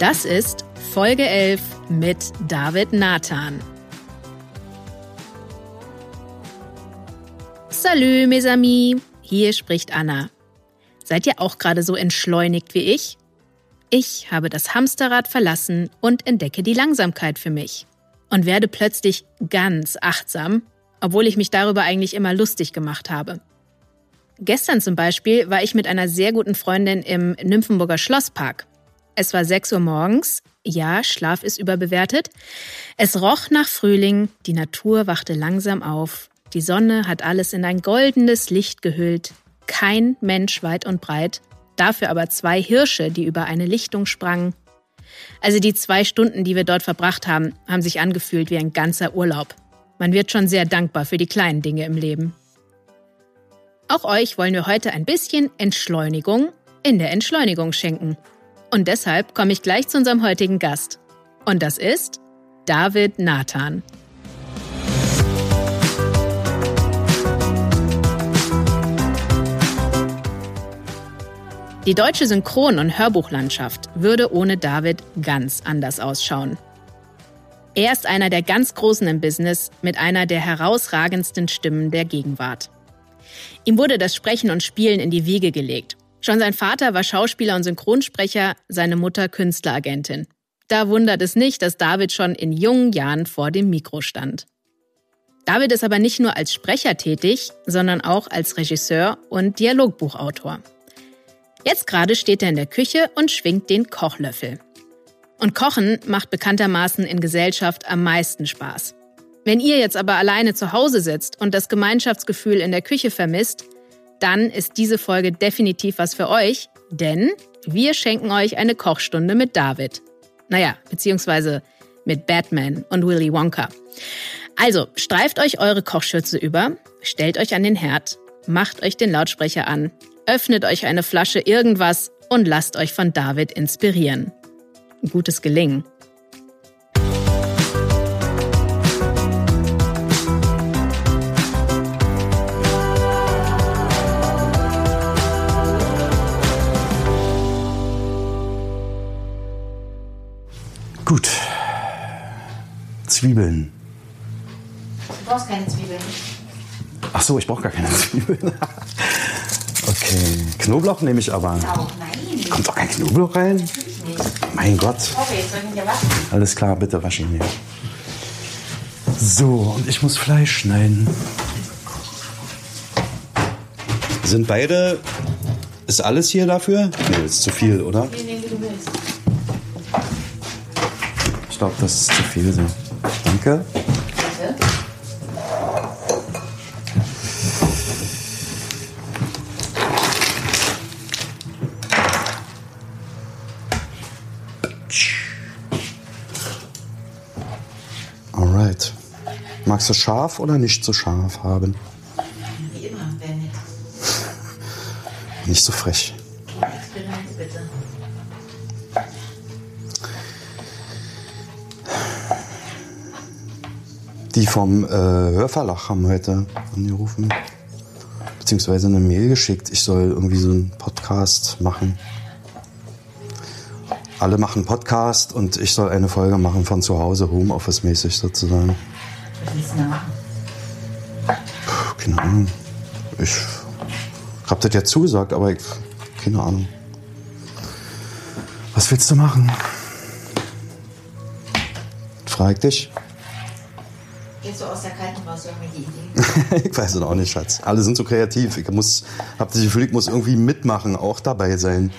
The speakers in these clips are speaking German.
Das ist Folge 11 mit David Nathan. Salut, mes amis. Hier spricht Anna. Seid ihr auch gerade so entschleunigt wie ich? Ich habe das Hamsterrad verlassen und entdecke die Langsamkeit für mich. Und werde plötzlich ganz achtsam, obwohl ich mich darüber eigentlich immer lustig gemacht habe. Gestern zum Beispiel war ich mit einer sehr guten Freundin im Nymphenburger Schlosspark. Es war 6 Uhr morgens. Ja, Schlaf ist überbewertet. Es roch nach Frühling, die Natur wachte langsam auf. Die Sonne hat alles in ein goldenes Licht gehüllt. Kein Mensch weit und breit, dafür aber zwei Hirsche, die über eine Lichtung sprangen. Also die zwei Stunden, die wir dort verbracht haben, haben sich angefühlt wie ein ganzer Urlaub. Man wird schon sehr dankbar für die kleinen Dinge im Leben. Auch euch wollen wir heute ein bisschen Entschleunigung in der Entschleunigung schenken. Und deshalb komme ich gleich zu unserem heutigen Gast. Und das ist David Nathan. Die deutsche Synchron- und Hörbuchlandschaft würde ohne David ganz anders ausschauen. Er ist einer der ganz Großen im Business mit einer der herausragendsten Stimmen der Gegenwart. Ihm wurde das Sprechen und Spielen in die Wiege gelegt Schon sein Vater war Schauspieler und Synchronsprecher, seine Mutter Künstleragentin. Da wundert es nicht, dass David schon in jungen Jahren vor dem Mikro stand. David ist aber nicht nur als Sprecher tätig, sondern auch als Regisseur und Dialogbuchautor. Jetzt gerade steht er in der Küche und schwingt den Kochlöffel. Und Kochen macht bekanntermaßen in Gesellschaft am meisten Spaß. Wenn ihr jetzt aber alleine zu Hause sitzt und das Gemeinschaftsgefühl in der Küche vermisst, dann ist diese Folge definitiv was für euch, denn wir schenken euch eine Kochstunde mit David. Naja, beziehungsweise mit Batman und Willy Wonka. Also, streift euch eure Kochschürze über, stellt euch an den Herd, macht euch den Lautsprecher an, öffnet euch eine Flasche irgendwas und lasst euch von David inspirieren. Gutes Gelingen. Zwiebeln. Du brauchst keine Zwiebeln. Ach so, ich brauche gar keine Zwiebeln. okay. Knoblauch nehme ich aber. Auch nein. Kommt doch kein Knoblauch rein? Natürlich nicht. Mein Gott. Okay, soll ich ihn waschen? Alles klar, bitte wasch ihn mir. So, und ich muss Fleisch schneiden. Sind beide. Ist alles hier dafür? Nee, ist zu viel, oder? Nee, nee, wie du willst. Ich glaube, das ist zu viel so. Danke. Bitte. Alright. Magst du scharf oder nicht so scharf haben? Wie immer, wäre nett. Nicht so frech. Die vom äh, Hörverlag haben heute angerufen. Beziehungsweise eine Mail geschickt. Ich soll irgendwie so einen Podcast machen. Alle machen Podcast und ich soll eine Folge machen von zu Hause, Homeoffice-mäßig sozusagen. Was willst du denn machen? Puh, keine Ahnung. Ich hab das ja zugesagt, aber ich, keine Ahnung. Was willst du machen? Frag dich. So aus der Kalten raus, irgendwie die Idee. ich weiß es auch nicht, Schatz. Alle sind so kreativ. Ich muss, hab das Gefühl, ich muss irgendwie mitmachen, auch dabei sein.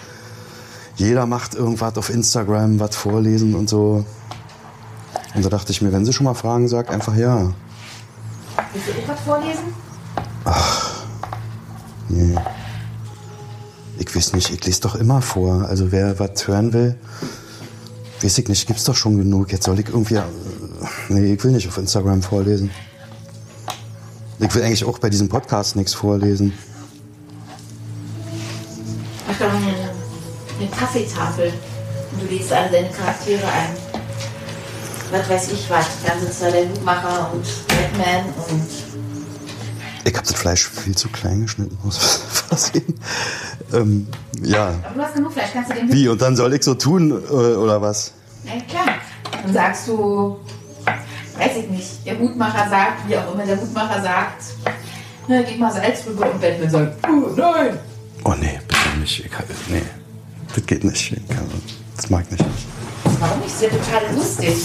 Jeder macht irgendwas auf Instagram, was vorlesen und so. Und da dachte ich mir, wenn sie schon mal fragen, sag einfach ja. Willst du auch was vorlesen? Nee. Ich weiß nicht, ich lese doch immer vor. Also wer was hören will, weiß ich nicht, gibt's doch schon genug. Jetzt soll ich irgendwie. Nee, ich will nicht auf Instagram vorlesen. Ich will eigentlich auch bei diesem Podcast nichts vorlesen. Mach doch eine, eine Kaffeetafel und du lädst alle deine Charaktere ein. Was weiß ich was. Dann sitzt da der Hutmacher und Batman und Ich habe das Fleisch viel zu klein geschnitten, muss versehen. Ähm, ja. Aber du hast genug Fleisch, kannst du den Wie? Und dann soll ich so tun, äh, oder was? Ja, klar. Dann sagst du, weiß ich nicht, der Hutmacher sagt, wie auch immer der Hutmacher sagt, na, gib mal Salz rüber und Batman sagt, oh nein. Oh nee, bitte nicht. Ich, nee, das geht nicht. Ich kann, das mag ich nicht. Warum nicht? Das ist ja total lustig.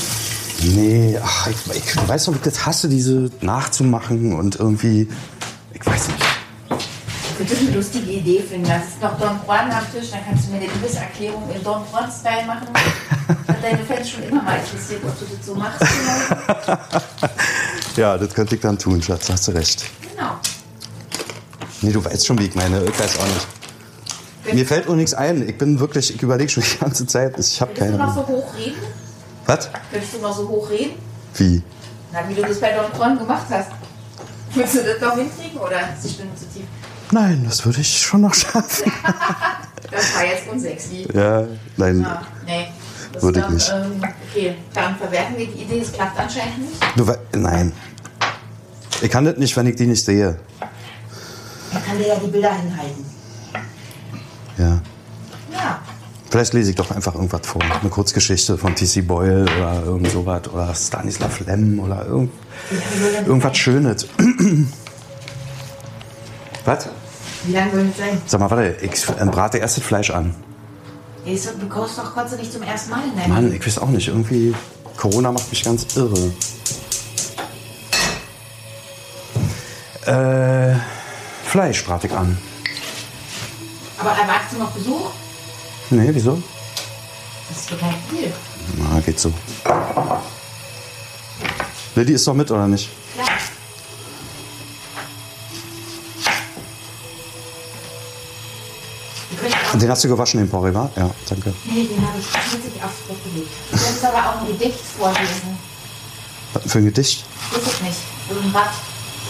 Nee, ach, ich, ich du weißt doch, wie ich das hasse, diese nachzumachen und irgendwie. Ich weiß nicht. Das eine lustige Idee finden. Das ist noch Don Juan am Tisch, dann kannst du mir eine Liebeserklärung in Don Juan-Style machen. Hat deine Fans schon immer mal interessiert, ob du das so machst. Ja, das könnte ich dann tun, Schatz, hast du recht. genau. Nee, du weißt schon, wie ich meine. Ich weiß auch nicht. Mir fällt auch nichts ein. Ich bin wirklich, ich überlege schon die ganze Zeit. Ich habe Könntest du keine noch Ahnung. so hoch reden? Was? Könntest du noch so hoch reden? Wie? Na, wie du das bei Don Juan gemacht hast. Willst du das noch hinkriegen oder ist die Stimme zu tief? Nein, das würde ich schon noch schaffen. Das war jetzt unsexy. Ja, nein. Ah, nee. Das Würde ich nicht. Ähm, okay, dann verwerten wir die Idee. Es klappt anscheinend nicht. Du nein. Ich kann das nicht, wenn ich die nicht sehe. Er kann dir ja die Bilder hinhalten. Ja. Ja. Vielleicht lese ich doch einfach irgendwas vor. Eine Kurzgeschichte von T.C. Boyle oder irgend sowas. Oder Stanislav Lem oder irgend, irgendwas Schönes. Was? Wie lange soll das sein? Sag mal, warte, ich brate erst das Fleisch an. Du kochst doch Kotze nicht zum ersten Mal deinem Mann, ich weiß auch nicht. Irgendwie, Corona macht mich ganz irre. Äh, Fleisch brate ich an. Aber erwartest du noch Besuch? Nee, wieso? Das ist total viel. Na, geht so. Lilly ist doch mit, oder nicht? Klar. Den hast du gewaschen, den Porree, wa? Ja, danke. Nee, den habe ich tatsächlich aufs Bett gelegt. Du kannst aber auch ein Gedicht vorlesen. Was für ein Gedicht? Weiß ich nicht. Irgendwas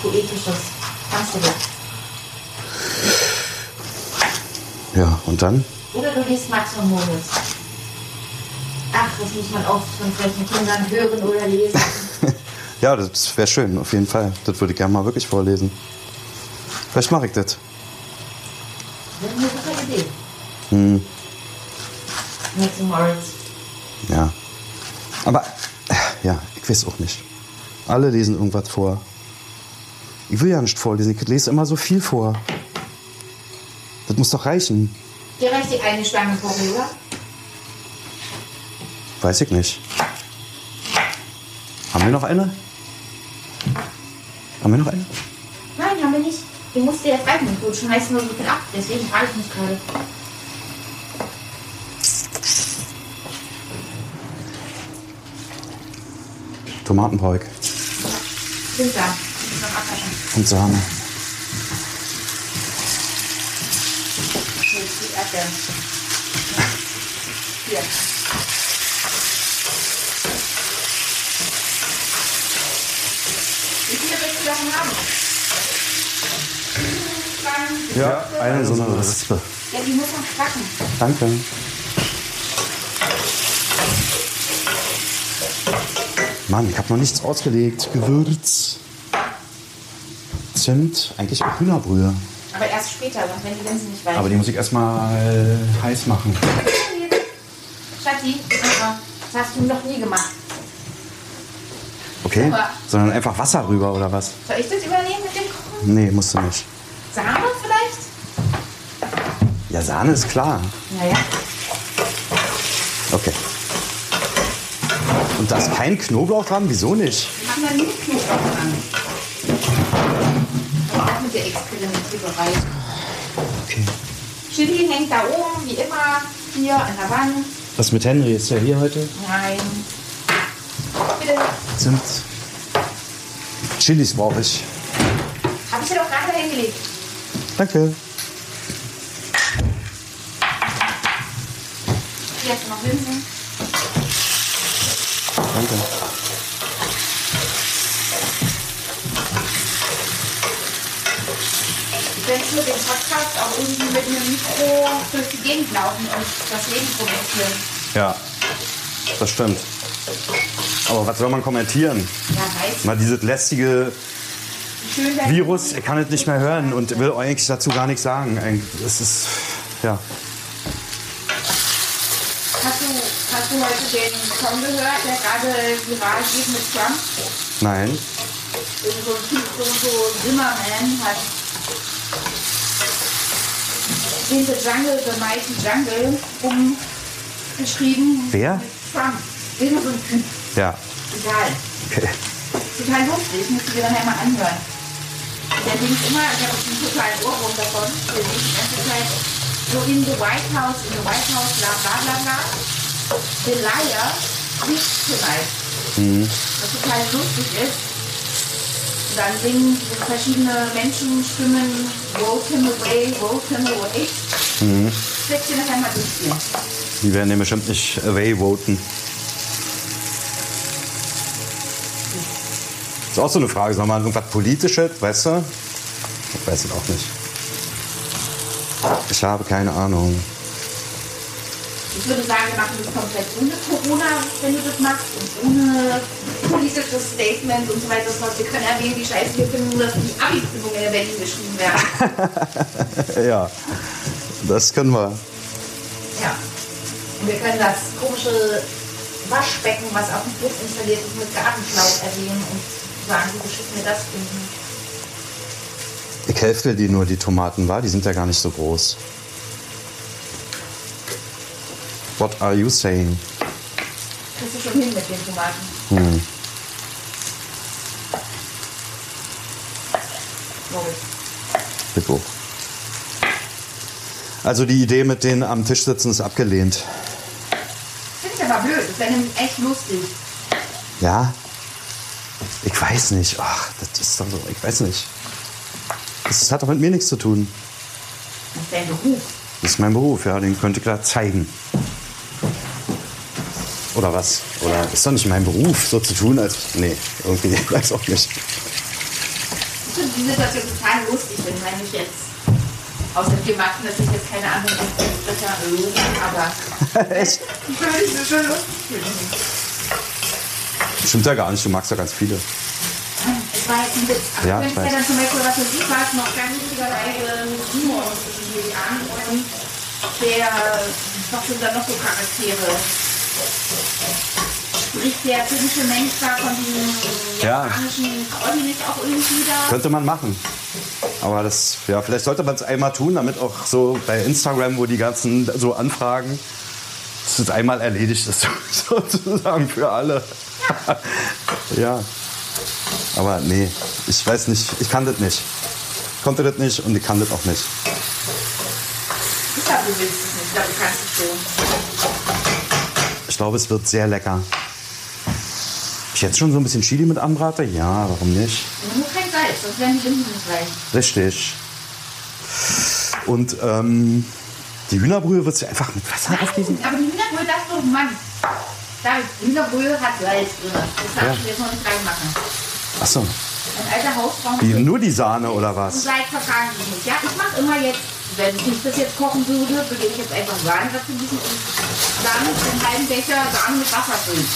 Poetisches. Kannst du das? Ja, und dann? Oder du liest Max und Moritz. Ach, das muss man oft von frechen Kindern hören oder lesen. Ja, das wäre schön, auf jeden Fall. Das würde ich gerne mal wirklich vorlesen. Vielleicht mache ich das. Super Idee. Hm, Max und Moritz. ja. Aber, ja, ich weiß auch nicht. Alle lesen irgendwas vor. Ich will ja nicht vorlesen, ich lese immer so viel vor. Das muss doch reichen. Dir reicht die eine vor, oder? Weiß ich nicht. Haben wir noch eine? Haben wir noch eine? Nein, haben wir nicht. Du musst dir jetzt reichen. Du schmeißt nur so viel ab. Deswegen frage ich mich gerade. Tomatenbräuk Sind da. Und Sahne. Hier ist die Erdbeeren. Hier. Wie viele willst du davon haben? Ja, eine so eine Rispe. Ja, die muss noch backen. Danke. Mann, ich habe noch nichts ausgelegt. Gewürz. Zimt, eigentlich auch Hühnerbrühe. Aber erst später, sonst werden die Linsen nicht weich. Aber die muss ich erstmal heiß machen. Mal. das hast du noch nie gemacht. Okay? Aber- Sondern einfach Wasser rüber oder was? Soll ich das übernehmen mit dem Kochen? Nee, musst du nicht. Sahne vielleicht? Ja, Sahne ist klar. Naja. Und da ist kein Knoblauch dran? Wieso nicht? Wir machen da nie Knoblauch an. Aber auch mit der Experimentiererei. Okay. Chili hängt da oben, wie immer, hier an der Wand. Was mit Henry? Ist der hier heute? Nein. Bitte. Zimt. Chilis brauche ich. Hab ich dir doch gerade hingelegt. Danke. Hier hast du noch Linsen. Danke. Ich werde für den Podcast auch irgendwie mit einem Mikro durch die Gegend laufen und das Leben kommentieren. Ja, das stimmt. Aber was soll man kommentieren? Ja, weiß. Mal dieses lästige Virus, er kann es nicht mehr hören und will eigentlich dazu gar nichts sagen. Es ist, ja. Hast du, hast du heute den Song gehört, der gerade viral geht mit Trump? Nein. Irgend so ein Typ, so, so Zimmerman hat in the Jungle, the Mighty Jungle umgeschrieben. Wer? Trump. Irgend so ein Typ. Ja. Egal. Okay. Total lustig, musst du dir nachher mal anhören. Der denkt immer, ich habe einen totalen Ohrwurm davon, der denkt die ganze Zeit so in the White House, in the White House, bla bla bla bla. The liar nicht tonight. Was total lustig ist. Und dann singen verschiedene Menschenstimmen, vote him away, vote him away. Mhm. Setz dir nachher mal durchgehen. Die werden den bestimmt nicht away voten. Ist auch so eine Frage. Soll man irgendwas Politisches, weißt du? Ich weiß es auch nicht. Ich habe keine Ahnung. Ich würde sagen, wir machen das komplett ohne Corona, wenn du das machst, und ohne politisches Statement und so weiter. Wir können erwähnen, wie scheiße wir finden, dass die Abi-Prüfungen in Berlin geschrieben werden. Ja, das können wir. Ja. Und wir können das komische Waschbecken, was auf dem Bus installiert ist, mit Gartenschlauch erwähnen und sagen, wie beschissen wir das finden. Ich helfe dir nur die Tomaten, war? Die sind ja gar nicht so groß. What are you saying? Kriegst du schon hin mit den Tomaten. Hm. Hippo. Also die Idee mit denen am Tisch sitzen ist abgelehnt. Finde ich aber blöd. Das wäre nämlich echt lustig. Ja? Ich weiß nicht. Ach, das ist doch so. Ich weiß nicht. Das hat doch mit mir nichts zu tun. Das ist dein Beruf. Das ist mein Beruf, ja. Den könnte ich da zeigen. Oder was? Oder ist doch nicht mein Beruf, so zu tun, als. Nee, irgendwie, ich weiß auch nicht. Ich finde die Situation total lustig, wenn man mich jetzt aus dem Thema natürlich jetzt keine anderen Sprecher loben, aber Echt? ich würde mich so schön lustig finden. Stimmt ja gar nicht, du magst ja ganz viele. Es war jetzt ein Witz. Aber Ja, wenn ich ja dann zum Beispiel was für Sie war, noch ganz lustigerweise mit Humor zwischen Julian und der, was sind da noch so Charaktere? Spricht der typische Mensch da von diesem Ja. japanischen Trolli nicht auch irgendwie da? Könnte man machen. Aber das, ja, vielleicht sollte man es einmal tun, damit auch so bei Instagram, wo die ganzen so Anfragen, dass es einmal erledigt ist, sozusagen für alle. ja. Aber nee, ich weiß nicht, ich kann das nicht. Konnte das nicht und ich kann das auch nicht. Ich glaube, du willst es nicht. Ich glaube, du kannst es schon. Ich glaube, es wird sehr lecker. Ich jetzt schon so ein bisschen Chili mit anbrate? Ja, warum nicht? Nur kein Salz, sonst werden die Linden nicht rein. Richtig. Und ähm, die Hühnerbrühe wird sie einfach mit Wasser aufgießen? Aber die Hühnerbrühe, das ist doch Mann. David, Hühnerbrühe hat Salz drin. Das darfst Ja. du jetzt noch nicht reinmachen. Achso. Ein alter Hausfrau. Wie, nur die Sahne oder Und was? Salz vertragen sie nicht. Ja, ich mache immer jetzt, wenn ich das jetzt kochen würde, würde ich jetzt einfach Sahne dazu gießen und dann den halben Becher Sahne mit Wasser füllen.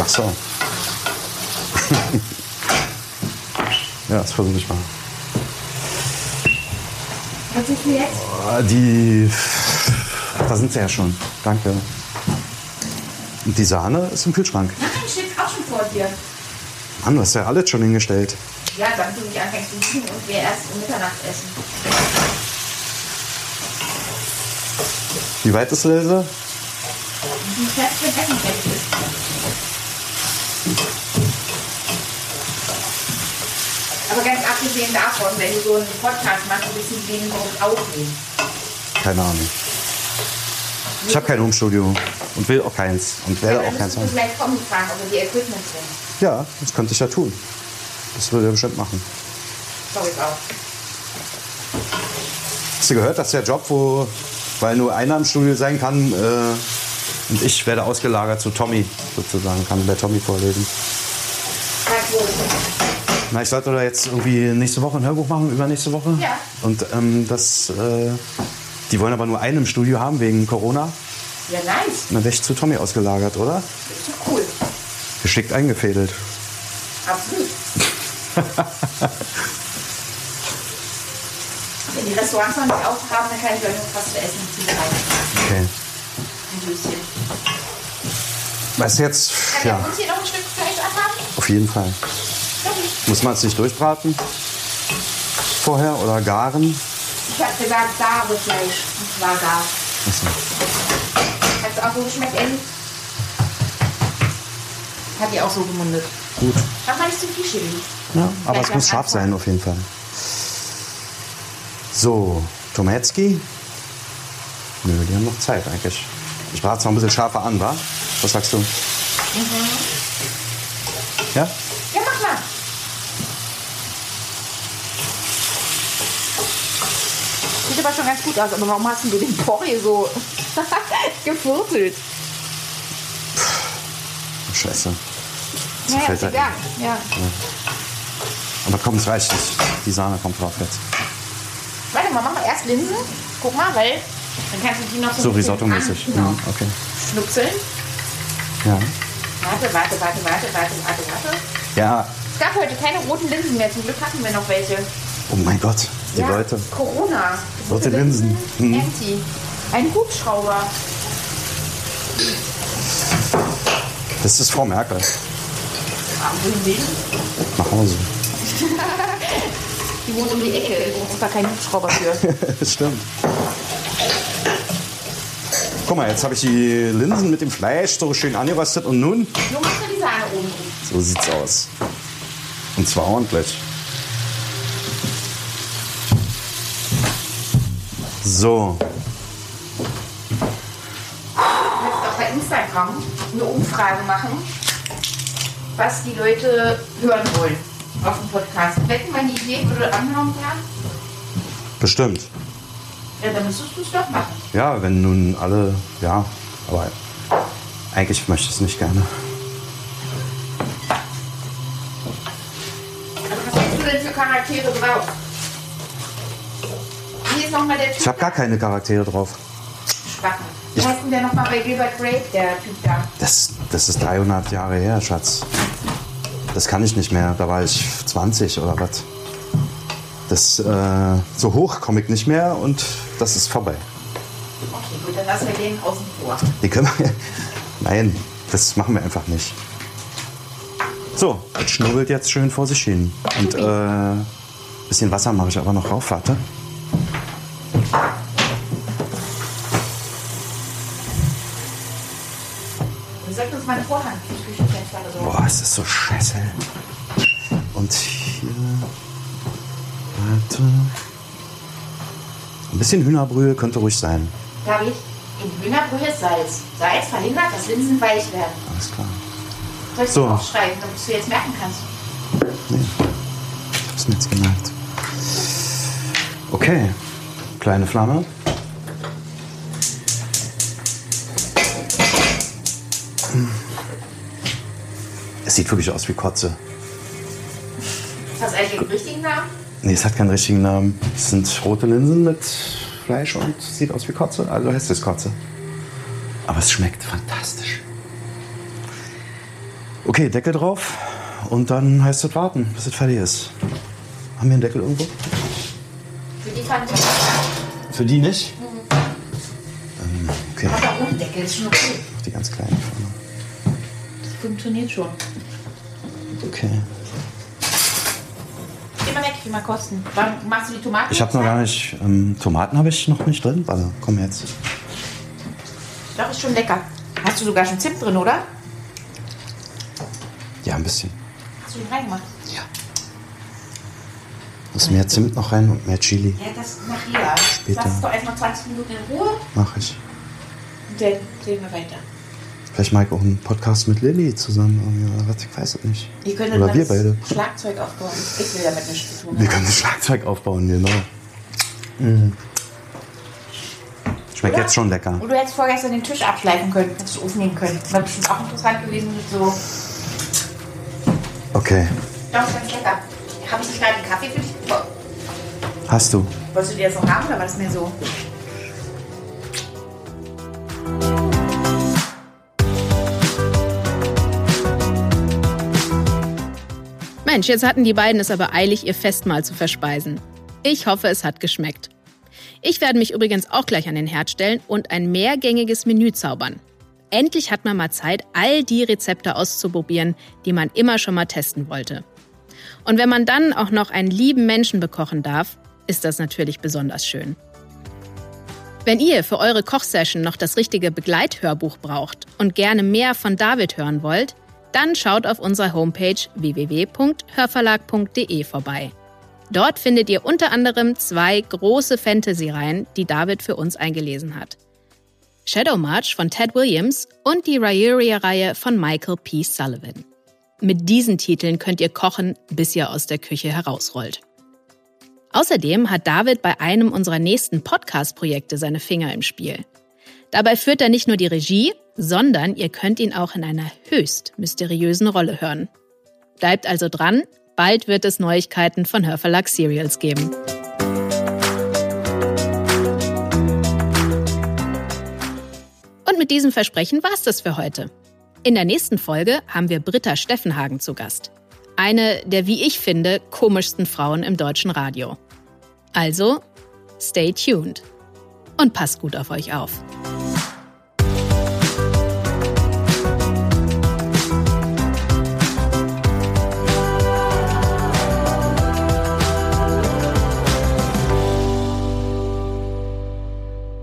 Ach so. ja, das versuche ich mal. Was ist denn jetzt? Ah, Die. Da sind sie ja schon. Danke. Und die Sahne ist im Kühlschrank. Nein, steht auch schon vor dir. Mann, du hast ja alles schon hingestellt. Ja, dann du mich anfängst zu liegen und wir erst um Mitternacht essen. Wie weit ist Lese? Ist. Aber ganz abgesehen davon, wenn du so einen Podcast machst, ein bisschen weniger aufnehmen. Keine Ahnung. Ich habe kein Homestudio und will auch keins und werde auch keins haben. vielleicht Tommy fragen, ob er die Equipment bringt. Ja, das könnte ich ja tun. Das würde er bestimmt machen. Ich auch. Ist du gehört, dass der Job, wo, weil nur einer im Studio sein kann, äh, und ich werde ausgelagert zu Tommy, sozusagen, kann bei Tommy vorlesen. Na, ich sollte da jetzt irgendwie nächste Woche ein Hörbuch machen, übernächste Woche. Ja. Und ähm, das, äh, die wollen aber nur einen im Studio haben wegen Corona. Ja, nice. Dann wäre ich zu Tommy ausgelagert, oder? Cool. Geschickt eingefädelt. Absolut. Wenn die Restaurants noch nicht aufhaben, dann kann ich euch noch was zu essen zubereiten. Okay. Ein Döschen. Du jetzt, Kann ja, uns hier noch ein Stück Fleisch abhaben? auf jeden Fall. Muss man es nicht durchbraten? Vorher oder garen? Ich habe gesagt, gare Fleisch. Und zwar gar. Achso. Hat es auch so geschmeckt, Elli? Hat die auch so gemundet. Gut. Mach mal nicht zu viel Chili. Ja, aber es muss scharf sein auf jeden Fall. So, Tometski. Nö, die haben noch Zeit eigentlich. Ich brate es noch ein bisschen scharfer an, wa? Was sagst du? Mhm. Ja? Ja, mach mal. Sieht aber schon ganz gut aus, aber warum hast du den Porree so gefurtelt? Scheiße. Ja, ja, fällt ist halt egal. Ja. Aber komm, es reicht nicht. Die Sahne kommt drauf jetzt. Warte mal, machen wir erst Linsen. Guck mal, weil dann kannst du die noch so, So Risotto-mäßig. Genau. Mhm, okay. Schnupseln. Ja. Warte, warte, warte, warte, warte, warte, warte. Ja. Es gab heute keine roten Linsen mehr. Zum Glück hatten wir noch welche. Oh mein Gott, die ja, Leute. Corona. Rote Linsen. Mhm. Empty. Ein Hubschrauber. Das ist Frau Merkel. Nach Hause. Die wohnt um die Ecke. Da ist da kein Hubschrauber für. Das stimmt. Guck mal, jetzt habe ich die Linsen mit dem Fleisch so schön angeröstet und nun, Nur machst du die Sahne oben so sieht's aus. Und zwar ordentlich. So, Du kannst auch bei Instagram eine Umfrage machen, was die Leute hören wollen auf dem Podcast. Wetten, meine Idee würde anhauen werden? bestimmt. Ja, dann müsstest du es doch machen. Ja, wenn nun alle, ja, aber eigentlich möchte ich es nicht gerne. Was hast du denn für Charaktere drauf? Wie ist nochmal der Typ? Ich habe gar keine Charaktere drauf. Schwachen. Wie heißt denn der nochmal bei Gilbert Grape, der Typ da? Das, das ist 300 Jahre her, Schatz. Das kann ich nicht mehr. Da war ich 20 oder was. Das, äh, so hoch komme ich nicht mehr und das ist vorbei. Okay, gut, dann lassen wir den außen vor. Die können wir, nein, das machen wir einfach nicht. So, das schnubbelt jetzt schön vor sich hin. Und äh, bisschen Wasser mache ich aber noch rauf, warte. Wir sollten uns mal Küchenfenster besorgen. Boah, es ist so scheiße. Und hier. Warte. Ein bisschen Hühnerbrühe könnte ruhig sein. David, in Hühnerbrühe ist Salz. Salz verhindert, dass Linsen weich werden. Alles klar. Soll ich So. so. aufschreiben, damit du jetzt merken kannst? Nee. Ich hab's mir jetzt gemerkt. Okay. Kleine Flamme. Es sieht wirklich aus wie Kotze. Hast du eigentlich den richtigen Namen? Nee, es hat keinen richtigen Namen. Es sind rote Linsen mit Fleisch und sieht aus wie Kotze. Also heißt es Kotze. Aber es schmeckt fantastisch. Okay, Deckel drauf. Und dann heißt es warten, bis es fertig ist. Haben wir einen Deckel irgendwo? Für die fand ich. Für die nicht? Ähm, okay, da oben Deckel, ist schon okay. die ganz kleine Pfanne. Das funktioniert schon. Okay. Weg, ich will mal kosten. Wann machst du die Tomaten? Ich habe noch gar nicht. Ähm, Tomaten habe ich noch nicht drin. Warte, komm jetzt. Doch, ist schon lecker. Hast du sogar schon Zimt drin, oder? Ja, ein bisschen. Hast du den reingemacht? Ja. Muss mehr Zimt noch rein und mehr Chili. Ja, das nachher. Später. Lass es doch erstmal 20 Minuten in Ruhe Mach ich. und dann sehen wir weiter. Vielleicht mache ich auch einen Podcast mit Lilly zusammen. Oder was, ich weiß es nicht. Ihr könnt Oder wir das beide. Schlagzeug aufbauen. Ich will damit nichts zu tun Wir können das Schlagzeug aufbauen, genau. Mhm. Schmeckt Oder? jetzt schon lecker. Und du hättest vorgestern den Tisch abschleifen können, hättest du aufnehmen können. Wäre bestimmt auch interessant gewesen mit so. Okay. Doch, ist ganz lecker. Habe ich nicht gerade einen Kaffee für dich? Hast du? Wolltest du dir das noch haben oder war das mir so? Mensch, jetzt hatten die beiden es aber eilig, ihr Festmahl zu verspeisen. Ich hoffe, es hat geschmeckt. Ich werde mich übrigens auch gleich an den Herd stellen und ein mehrgängiges Menü zaubern. Endlich hat man mal Zeit, all die Rezepte auszuprobieren, die man immer schon mal testen wollte. Und wenn man dann auch noch einen lieben Menschen bekochen darf, ist das natürlich besonders schön. Wenn ihr für eure Kochsession noch das richtige Begleithörbuch braucht und gerne mehr von David hören wollt, dann schaut auf unserer Homepage www.hörverlag.de vorbei. Dort findet ihr unter anderem zwei große Fantasy-Reihen, die David für uns eingelesen hat. Shadow March von Ted Williams und die Rayuria-Reihe von Michael P. Sullivan. Mit diesen Titeln könnt ihr kochen, bis ihr aus der Küche herausrollt. Außerdem hat David bei einem unserer nächsten Podcast-Projekte seine Finger im Spiel. Dabei führt er nicht nur die Regie, sondern ihr könnt ihn auch in einer höchst mysteriösen Rolle hören. Bleibt also dran, bald wird es Neuigkeiten von Hörverlag Serials geben. Und mit diesem Versprechen war's das für heute. In der nächsten Folge haben wir Britta Steffenhagen zu Gast. Eine der, wie ich finde, komischsten Frauen im deutschen Radio. Also, stay tuned und passt gut auf euch auf.